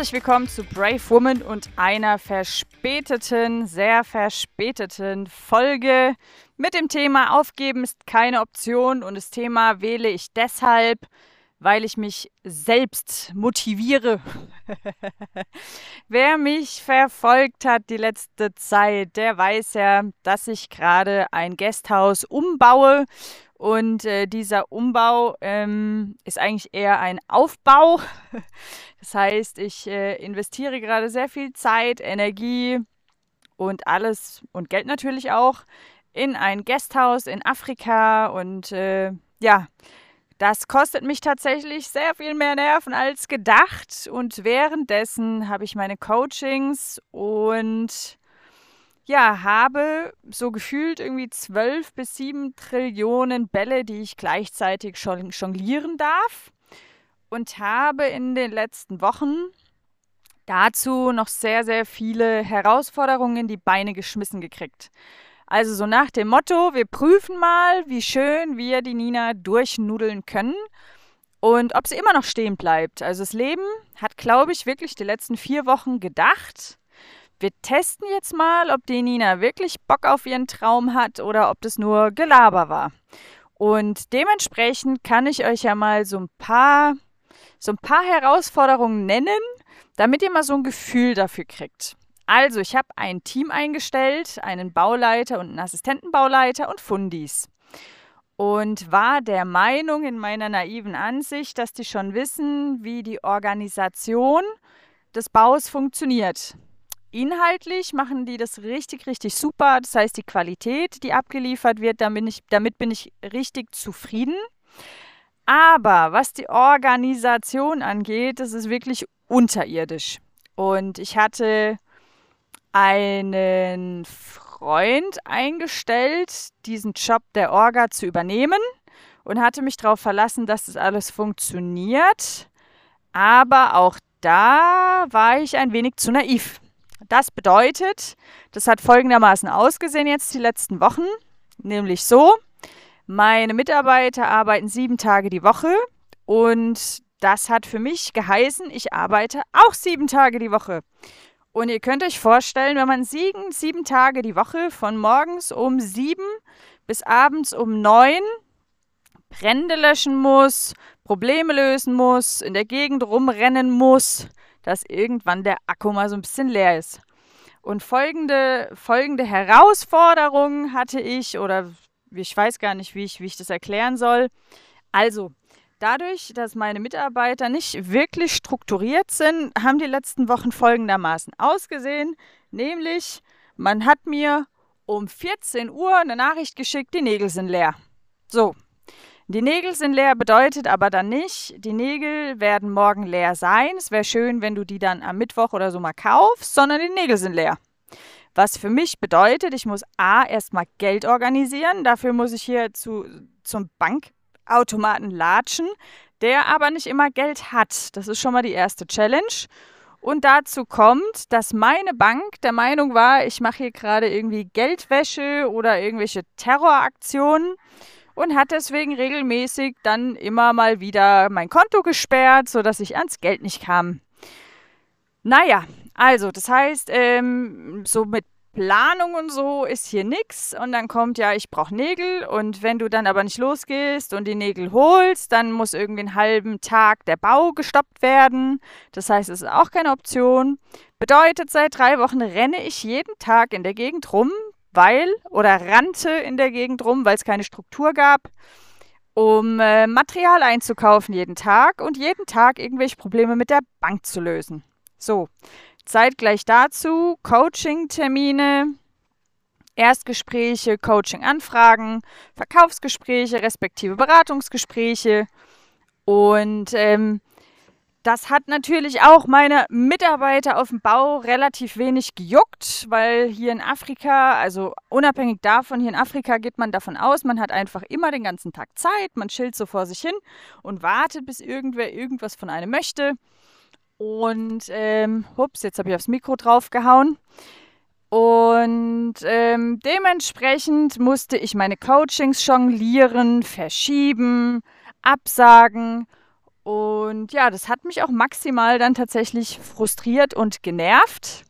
Herzlich willkommen zu Brave Woman und einer verspäteten, sehr verspäteten Folge mit dem Thema Aufgeben ist keine Option und das Thema wähle ich deshalb, weil ich mich selbst motiviere. Wer mich verfolgt hat die letzte Zeit, der weiß ja, dass ich gerade ein Gasthaus umbaue und äh, dieser Umbau ähm, ist eigentlich eher ein Aufbau. Das heißt, ich äh, investiere gerade sehr viel Zeit, Energie und alles und Geld natürlich auch in ein Gasthaus in Afrika. Und äh, ja, das kostet mich tatsächlich sehr viel mehr Nerven als gedacht. Und währenddessen habe ich meine Coachings und ja, habe so gefühlt irgendwie zwölf bis sieben Trillionen Bälle, die ich gleichzeitig jonglieren darf. Und habe in den letzten Wochen dazu noch sehr, sehr viele Herausforderungen in die Beine geschmissen gekriegt. Also so nach dem Motto, wir prüfen mal, wie schön wir die Nina durchnudeln können und ob sie immer noch stehen bleibt. Also das Leben hat, glaube ich, wirklich die letzten vier Wochen gedacht, wir testen jetzt mal, ob die Nina wirklich Bock auf ihren Traum hat oder ob das nur Gelaber war. Und dementsprechend kann ich euch ja mal so ein paar, so ein paar Herausforderungen nennen, damit ihr mal so ein Gefühl dafür kriegt. Also, ich habe ein Team eingestellt, einen Bauleiter und einen Assistentenbauleiter und Fundis. Und war der Meinung in meiner naiven Ansicht, dass die schon wissen, wie die Organisation des Baus funktioniert. Inhaltlich machen die das richtig, richtig super. Das heißt, die Qualität, die abgeliefert wird, damit ich, damit bin ich richtig zufrieden. Aber was die Organisation angeht, das ist wirklich unterirdisch. Und ich hatte einen Freund eingestellt, diesen Job der Orga zu übernehmen und hatte mich darauf verlassen, dass das alles funktioniert. Aber auch da war ich ein wenig zu naiv. Das bedeutet, das hat folgendermaßen ausgesehen jetzt die letzten Wochen, nämlich so, meine Mitarbeiter arbeiten sieben Tage die Woche und das hat für mich geheißen, ich arbeite auch sieben Tage die Woche. Und ihr könnt euch vorstellen, wenn man sieben, sieben Tage die Woche von morgens um sieben bis abends um neun Brände löschen muss, Probleme lösen muss, in der Gegend rumrennen muss, dass irgendwann der Akku mal so ein bisschen leer ist. Und folgende, folgende Herausforderung hatte ich, oder ich weiß gar nicht, wie ich, wie ich das erklären soll. Also, dadurch, dass meine Mitarbeiter nicht wirklich strukturiert sind, haben die letzten Wochen folgendermaßen ausgesehen, nämlich man hat mir um 14 Uhr eine Nachricht geschickt, die Nägel sind leer. So, die Nägel sind leer bedeutet aber dann nicht, die Nägel werden morgen leer sein. Es wäre schön, wenn du die dann am Mittwoch oder so mal kaufst, sondern die Nägel sind leer. Was für mich bedeutet, ich muss A, erstmal Geld organisieren. Dafür muss ich hier zu, zum Bankautomaten latschen, der aber nicht immer Geld hat. Das ist schon mal die erste Challenge. Und dazu kommt, dass meine Bank der Meinung war, ich mache hier gerade irgendwie Geldwäsche oder irgendwelche Terroraktionen und hat deswegen regelmäßig dann immer mal wieder mein Konto gesperrt, sodass ich ans Geld nicht kam. Naja, also das heißt, ähm, so mit Planung und so ist hier nichts und dann kommt ja, ich brauche Nägel und wenn du dann aber nicht losgehst und die Nägel holst, dann muss irgendwie einen halben Tag der Bau gestoppt werden. Das heißt, es ist auch keine Option. Bedeutet, seit drei Wochen renne ich jeden Tag in der Gegend rum, weil oder rannte in der Gegend rum, weil es keine Struktur gab, um äh, Material einzukaufen jeden Tag und jeden Tag irgendwelche Probleme mit der Bank zu lösen. So, zeitgleich dazu Coaching-Termine, Erstgespräche, Coaching-Anfragen, Verkaufsgespräche, respektive Beratungsgespräche und ähm, das hat natürlich auch meine Mitarbeiter auf dem Bau relativ wenig gejuckt, weil hier in Afrika, also unabhängig davon, hier in Afrika geht man davon aus, man hat einfach immer den ganzen Tag Zeit, man chillt so vor sich hin und wartet, bis irgendwer irgendwas von einem möchte. Und, ähm, ups, jetzt habe ich aufs Mikro draufgehauen. Und ähm, dementsprechend musste ich meine Coachings jonglieren, verschieben, absagen Und ja, das hat mich auch maximal dann tatsächlich frustriert und genervt.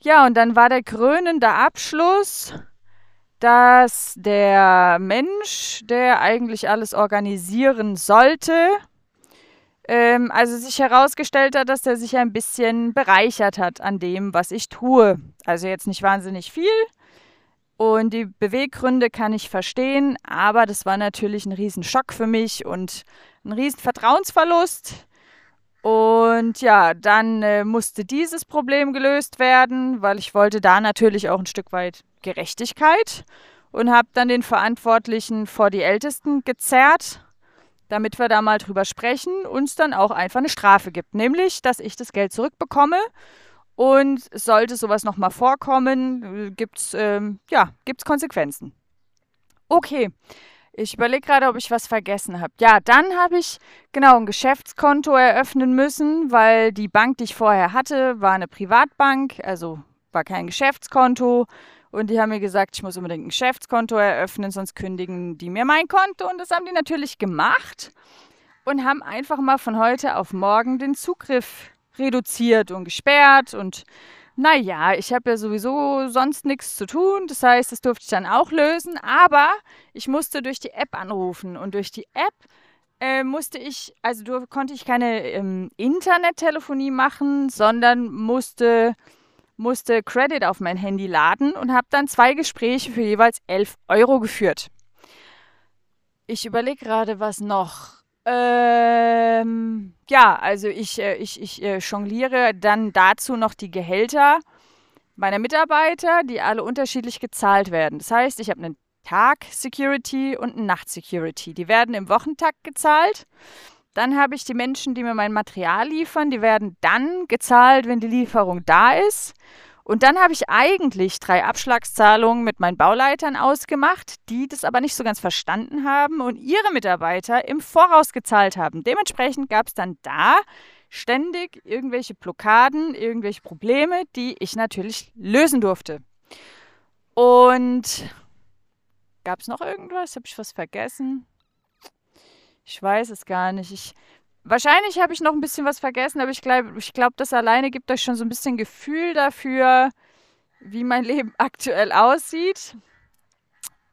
Ja, und dann war der krönende Abschluss, dass der Mensch, der eigentlich alles organisieren sollte, ähm, also sich herausgestellt hat, dass er sich ein bisschen bereichert hat an dem, was ich tue. Also jetzt nicht wahnsinnig viel. Und die Beweggründe kann ich verstehen, aber das war natürlich ein Riesenschock für mich und ein riesen Vertrauensverlust. Und ja, dann äh, musste dieses Problem gelöst werden, weil ich wollte da natürlich auch ein Stück weit Gerechtigkeit und habe dann den Verantwortlichen vor die Ältesten gezerrt damit wir da mal drüber sprechen, uns dann auch einfach eine Strafe gibt. Nämlich, dass ich das Geld zurückbekomme. Und sollte sowas nochmal vorkommen, gibt es ähm, ja, gibt's Konsequenzen. Okay, ich überlege gerade, ob ich was vergessen habe. Ja, dann habe ich genau ein Geschäftskonto eröffnen müssen, weil die Bank, die ich vorher hatte, war eine Privatbank, also war kein Geschäftskonto. Und die haben mir gesagt, ich muss unbedingt ein Geschäftskonto eröffnen, sonst kündigen die mir mein Konto. Und das haben die natürlich gemacht und haben einfach mal von heute auf morgen den Zugriff reduziert und gesperrt. Und naja, ich habe ja sowieso sonst nichts zu tun. Das heißt, das durfte ich dann auch lösen. Aber ich musste durch die App anrufen. Und durch die App äh, musste ich, also konnte ich keine ähm, Internettelefonie machen, sondern musste musste Credit auf mein Handy laden und habe dann zwei Gespräche für jeweils 11 Euro geführt. Ich überlege gerade, was noch. Ähm, ja, also ich, äh, ich, ich äh, jongliere dann dazu noch die Gehälter meiner Mitarbeiter, die alle unterschiedlich gezahlt werden. Das heißt, ich habe einen Tag-Security und einen Nacht-Security. Die werden im Wochentakt gezahlt. Dann habe ich die Menschen, die mir mein Material liefern, die werden dann gezahlt, wenn die Lieferung da ist. Und dann habe ich eigentlich drei Abschlagszahlungen mit meinen Bauleitern ausgemacht, die das aber nicht so ganz verstanden haben und ihre Mitarbeiter im Voraus gezahlt haben. Dementsprechend gab es dann da ständig irgendwelche Blockaden, irgendwelche Probleme, die ich natürlich lösen durfte. Und gab es noch irgendwas? Habe ich was vergessen? Ich weiß es gar nicht. Ich, wahrscheinlich habe ich noch ein bisschen was vergessen, aber ich glaube, ich glaub, das alleine gibt euch schon so ein bisschen Gefühl dafür, wie mein Leben aktuell aussieht.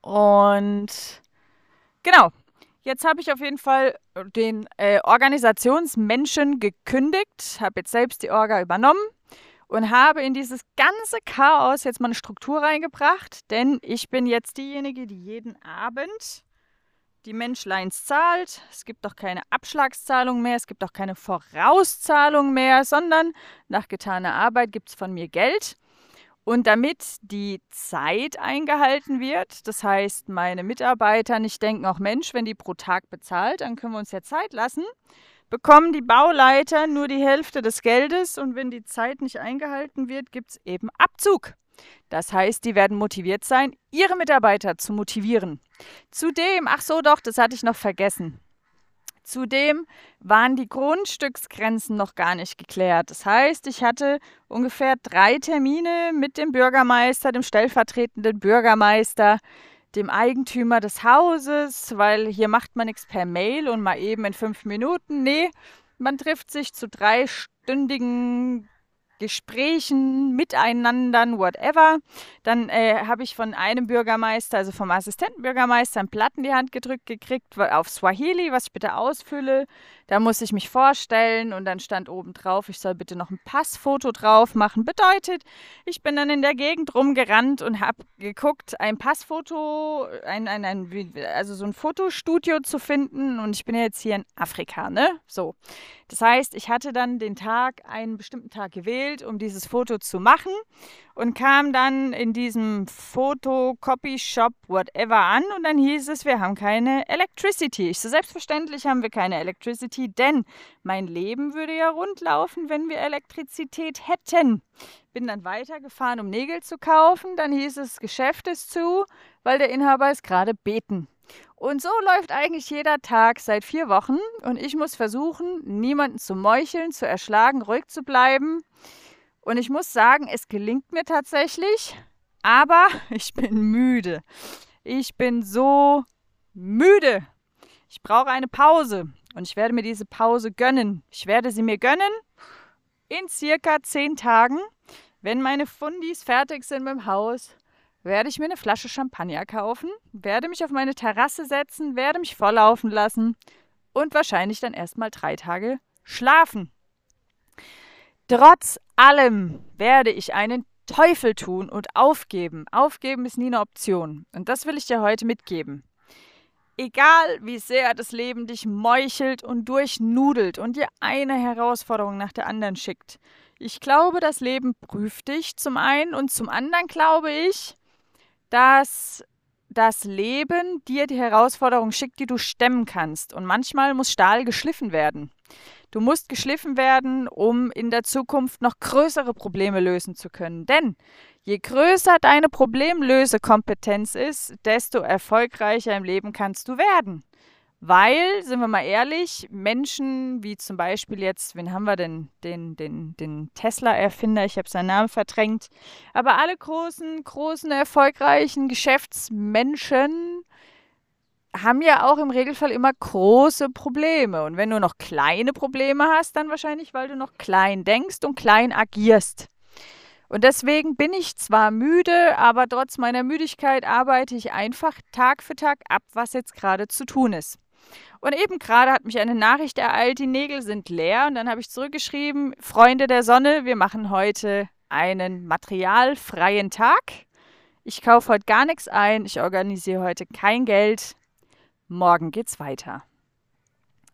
Und genau, jetzt habe ich auf jeden Fall den äh, Organisationsmenschen gekündigt, habe jetzt selbst die Orga übernommen und habe in dieses ganze Chaos jetzt mal eine Struktur reingebracht, denn ich bin jetzt diejenige, die jeden Abend die Menschleins zahlt. Es gibt auch keine Abschlagszahlung mehr, es gibt auch keine Vorauszahlung mehr, sondern nach getaner Arbeit gibt es von mir Geld. Und damit die Zeit eingehalten wird, das heißt, meine Mitarbeiter nicht denken, auch Mensch, wenn die pro Tag bezahlt, dann können wir uns ja Zeit lassen, bekommen die Bauleiter nur die Hälfte des Geldes und wenn die Zeit nicht eingehalten wird, gibt es eben Abzug. Das heißt, die werden motiviert sein, ihre Mitarbeiter zu motivieren. Zudem, ach so doch, das hatte ich noch vergessen. Zudem waren die Grundstücksgrenzen noch gar nicht geklärt. Das heißt, ich hatte ungefähr drei Termine mit dem Bürgermeister, dem stellvertretenden Bürgermeister, dem Eigentümer des Hauses, weil hier macht man nichts per Mail und mal eben in fünf Minuten. Nee, man trifft sich zu dreistündigen Gesprächen, Miteinandern, whatever. Dann äh, habe ich von einem Bürgermeister, also vom Assistentenbürgermeister, ein Blatt in die Hand gedrückt gekriegt auf Swahili, was ich bitte ausfülle. Da muss ich mich vorstellen und dann stand oben drauf, ich soll bitte noch ein Passfoto drauf machen. Bedeutet, ich bin dann in der Gegend rumgerannt und habe geguckt, ein Passfoto, ein, ein, ein, also so ein Fotostudio zu finden. Und ich bin jetzt hier in Afrika, ne? So. Das heißt, ich hatte dann den Tag, einen bestimmten Tag gewählt, um dieses Foto zu machen und kam dann in diesem Foto-Copy-Shop, whatever, an und dann hieß es, wir haben keine Electricity. Ich so, selbstverständlich haben wir keine Electricity, denn mein Leben würde ja rundlaufen, wenn wir Elektrizität hätten. Bin dann weitergefahren, um Nägel zu kaufen. Dann hieß es, Geschäft ist zu, weil der Inhaber ist gerade beten. Und so läuft eigentlich jeder Tag seit vier Wochen und ich muss versuchen, niemanden zu meucheln, zu erschlagen, ruhig zu bleiben. Und ich muss sagen, es gelingt mir tatsächlich, aber ich bin müde. Ich bin so müde. Ich brauche eine Pause. Und ich werde mir diese Pause gönnen. Ich werde sie mir gönnen in circa zehn Tagen, wenn meine Fundis fertig sind mit dem Haus, werde ich mir eine Flasche Champagner kaufen, werde mich auf meine Terrasse setzen, werde mich volllaufen lassen und wahrscheinlich dann erstmal drei Tage schlafen. Trotz allem werde ich einen Teufel tun und aufgeben. Aufgeben ist nie eine Option. Und das will ich dir heute mitgeben. Egal wie sehr das Leben dich meuchelt und durchnudelt und dir eine Herausforderung nach der anderen schickt. Ich glaube, das Leben prüft dich zum einen und zum anderen glaube ich, dass das Leben dir die Herausforderung schickt, die du stemmen kannst. Und manchmal muss Stahl geschliffen werden. Du musst geschliffen werden, um in der Zukunft noch größere Probleme lösen zu können. Denn je größer deine Problemlösekompetenz ist, desto erfolgreicher im Leben kannst du werden. Weil, sind wir mal ehrlich, Menschen wie zum Beispiel jetzt, wen haben wir denn? Den, den, den Tesla-Erfinder, ich habe seinen Namen verdrängt. Aber alle großen, großen, erfolgreichen Geschäftsmenschen haben ja auch im Regelfall immer große Probleme. Und wenn du noch kleine Probleme hast, dann wahrscheinlich, weil du noch klein denkst und klein agierst. Und deswegen bin ich zwar müde, aber trotz meiner Müdigkeit arbeite ich einfach Tag für Tag ab, was jetzt gerade zu tun ist. Und eben gerade hat mich eine Nachricht ereilt, die Nägel sind leer. Und dann habe ich zurückgeschrieben, Freunde der Sonne, wir machen heute einen materialfreien Tag. Ich kaufe heute gar nichts ein, ich organisiere heute kein Geld, morgen geht's weiter.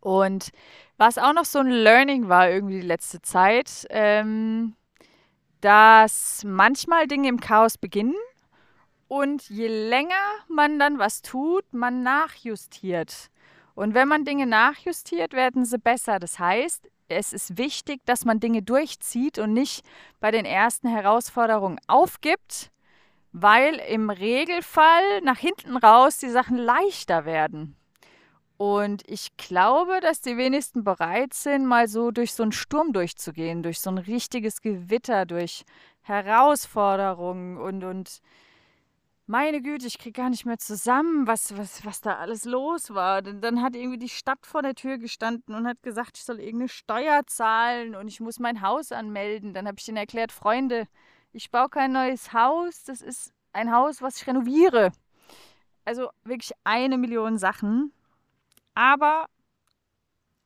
Und was auch noch so ein Learning war irgendwie die letzte Zeit, ähm, dass manchmal Dinge im Chaos beginnen und je länger man dann was tut, man nachjustiert. Und wenn man Dinge nachjustiert, werden sie besser. Das heißt, es ist wichtig, dass man Dinge durchzieht und nicht bei den ersten Herausforderungen aufgibt, weil im Regelfall nach hinten raus die Sachen leichter werden. Und ich glaube, dass die wenigsten bereit sind, mal so durch so einen Sturm durchzugehen, durch so ein richtiges Gewitter, durch Herausforderungen und, und meine Güte, ich kriege gar nicht mehr zusammen, was, was, was da alles los war. Denn dann hat irgendwie die Stadt vor der Tür gestanden und hat gesagt, ich soll irgendeine Steuer zahlen und ich muss mein Haus anmelden. Dann habe ich denen erklärt, Freunde, ich baue kein neues Haus, das ist ein Haus, was ich renoviere. Also wirklich eine Million Sachen. Aber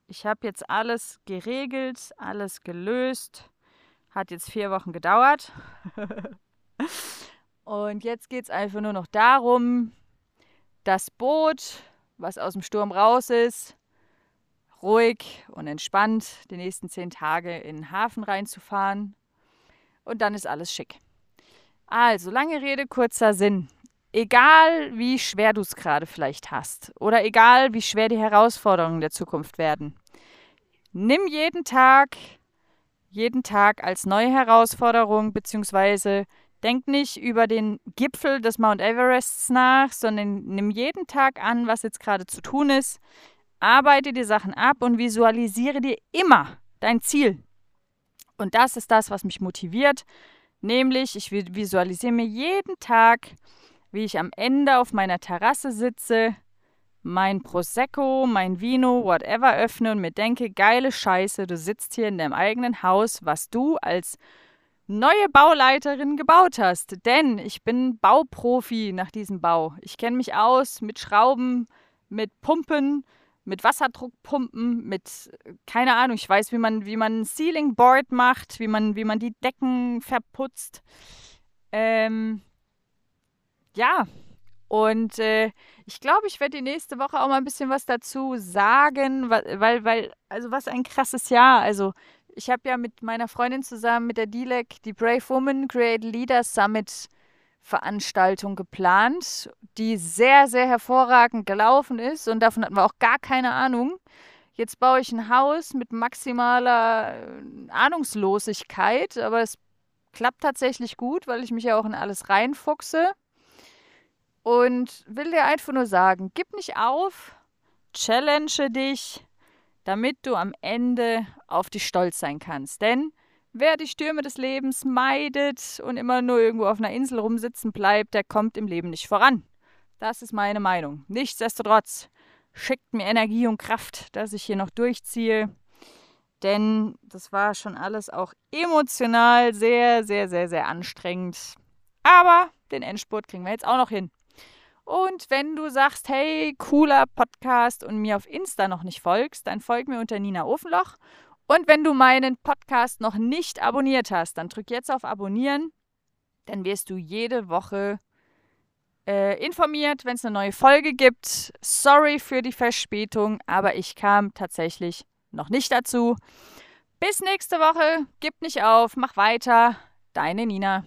ich habe jetzt alles geregelt, alles gelöst. Hat jetzt vier Wochen gedauert. Und jetzt geht es einfach nur noch darum, das Boot, was aus dem Sturm raus ist, ruhig und entspannt die nächsten zehn Tage in den Hafen reinzufahren und dann ist alles schick. Also, lange Rede, kurzer Sinn. Egal wie schwer du es gerade vielleicht hast oder egal wie schwer die Herausforderungen der Zukunft werden, nimm jeden Tag, jeden Tag als neue Herausforderung, beziehungsweise denk nicht über den Gipfel des Mount Everests nach, sondern nimm jeden Tag an, was jetzt gerade zu tun ist, arbeite die Sachen ab und visualisiere dir immer dein Ziel, und das ist das, was mich motiviert. Nämlich, ich visualisiere mir jeden Tag, wie ich am Ende auf meiner Terrasse sitze, mein Prosecco, mein Vino, whatever öffne und mir denke, geile Scheiße, du sitzt hier in deinem eigenen Haus, was du als neue Bauleiterin gebaut hast. Denn ich bin Bauprofi nach diesem Bau. Ich kenne mich aus mit Schrauben, mit Pumpen, mit Wasserdruckpumpen, mit, keine Ahnung, ich weiß, wie man, wie man ein Ceiling Board macht, wie man, wie man die Decken verputzt. Ähm, ja, und äh, ich glaube, ich werde die nächste Woche auch mal ein bisschen was dazu sagen, weil, weil, also was ein krasses Jahr. Also ich habe ja mit meiner Freundin zusammen, mit der DILEC, die Brave Woman Create Leaders Summit Veranstaltung geplant, die sehr, sehr hervorragend gelaufen ist und davon hatten wir auch gar keine Ahnung. Jetzt baue ich ein Haus mit maximaler äh, Ahnungslosigkeit, aber es klappt tatsächlich gut, weil ich mich ja auch in alles reinfuchse. Und will dir einfach nur sagen, gib nicht auf, challenge dich, damit du am Ende auf dich stolz sein kannst. Denn Wer die Stürme des Lebens meidet und immer nur irgendwo auf einer Insel rumsitzen bleibt, der kommt im Leben nicht voran. Das ist meine Meinung. Nichtsdestotrotz, schickt mir Energie und Kraft, dass ich hier noch durchziehe. Denn das war schon alles auch emotional sehr, sehr, sehr, sehr anstrengend. Aber den Endspurt kriegen wir jetzt auch noch hin. Und wenn du sagst, hey, cooler Podcast und mir auf Insta noch nicht folgst, dann folg mir unter Nina Ofenloch. Und wenn du meinen Podcast noch nicht abonniert hast, dann drück jetzt auf Abonnieren. Dann wirst du jede Woche äh, informiert, wenn es eine neue Folge gibt. Sorry für die Verspätung, aber ich kam tatsächlich noch nicht dazu. Bis nächste Woche. Gib nicht auf, mach weiter. Deine Nina.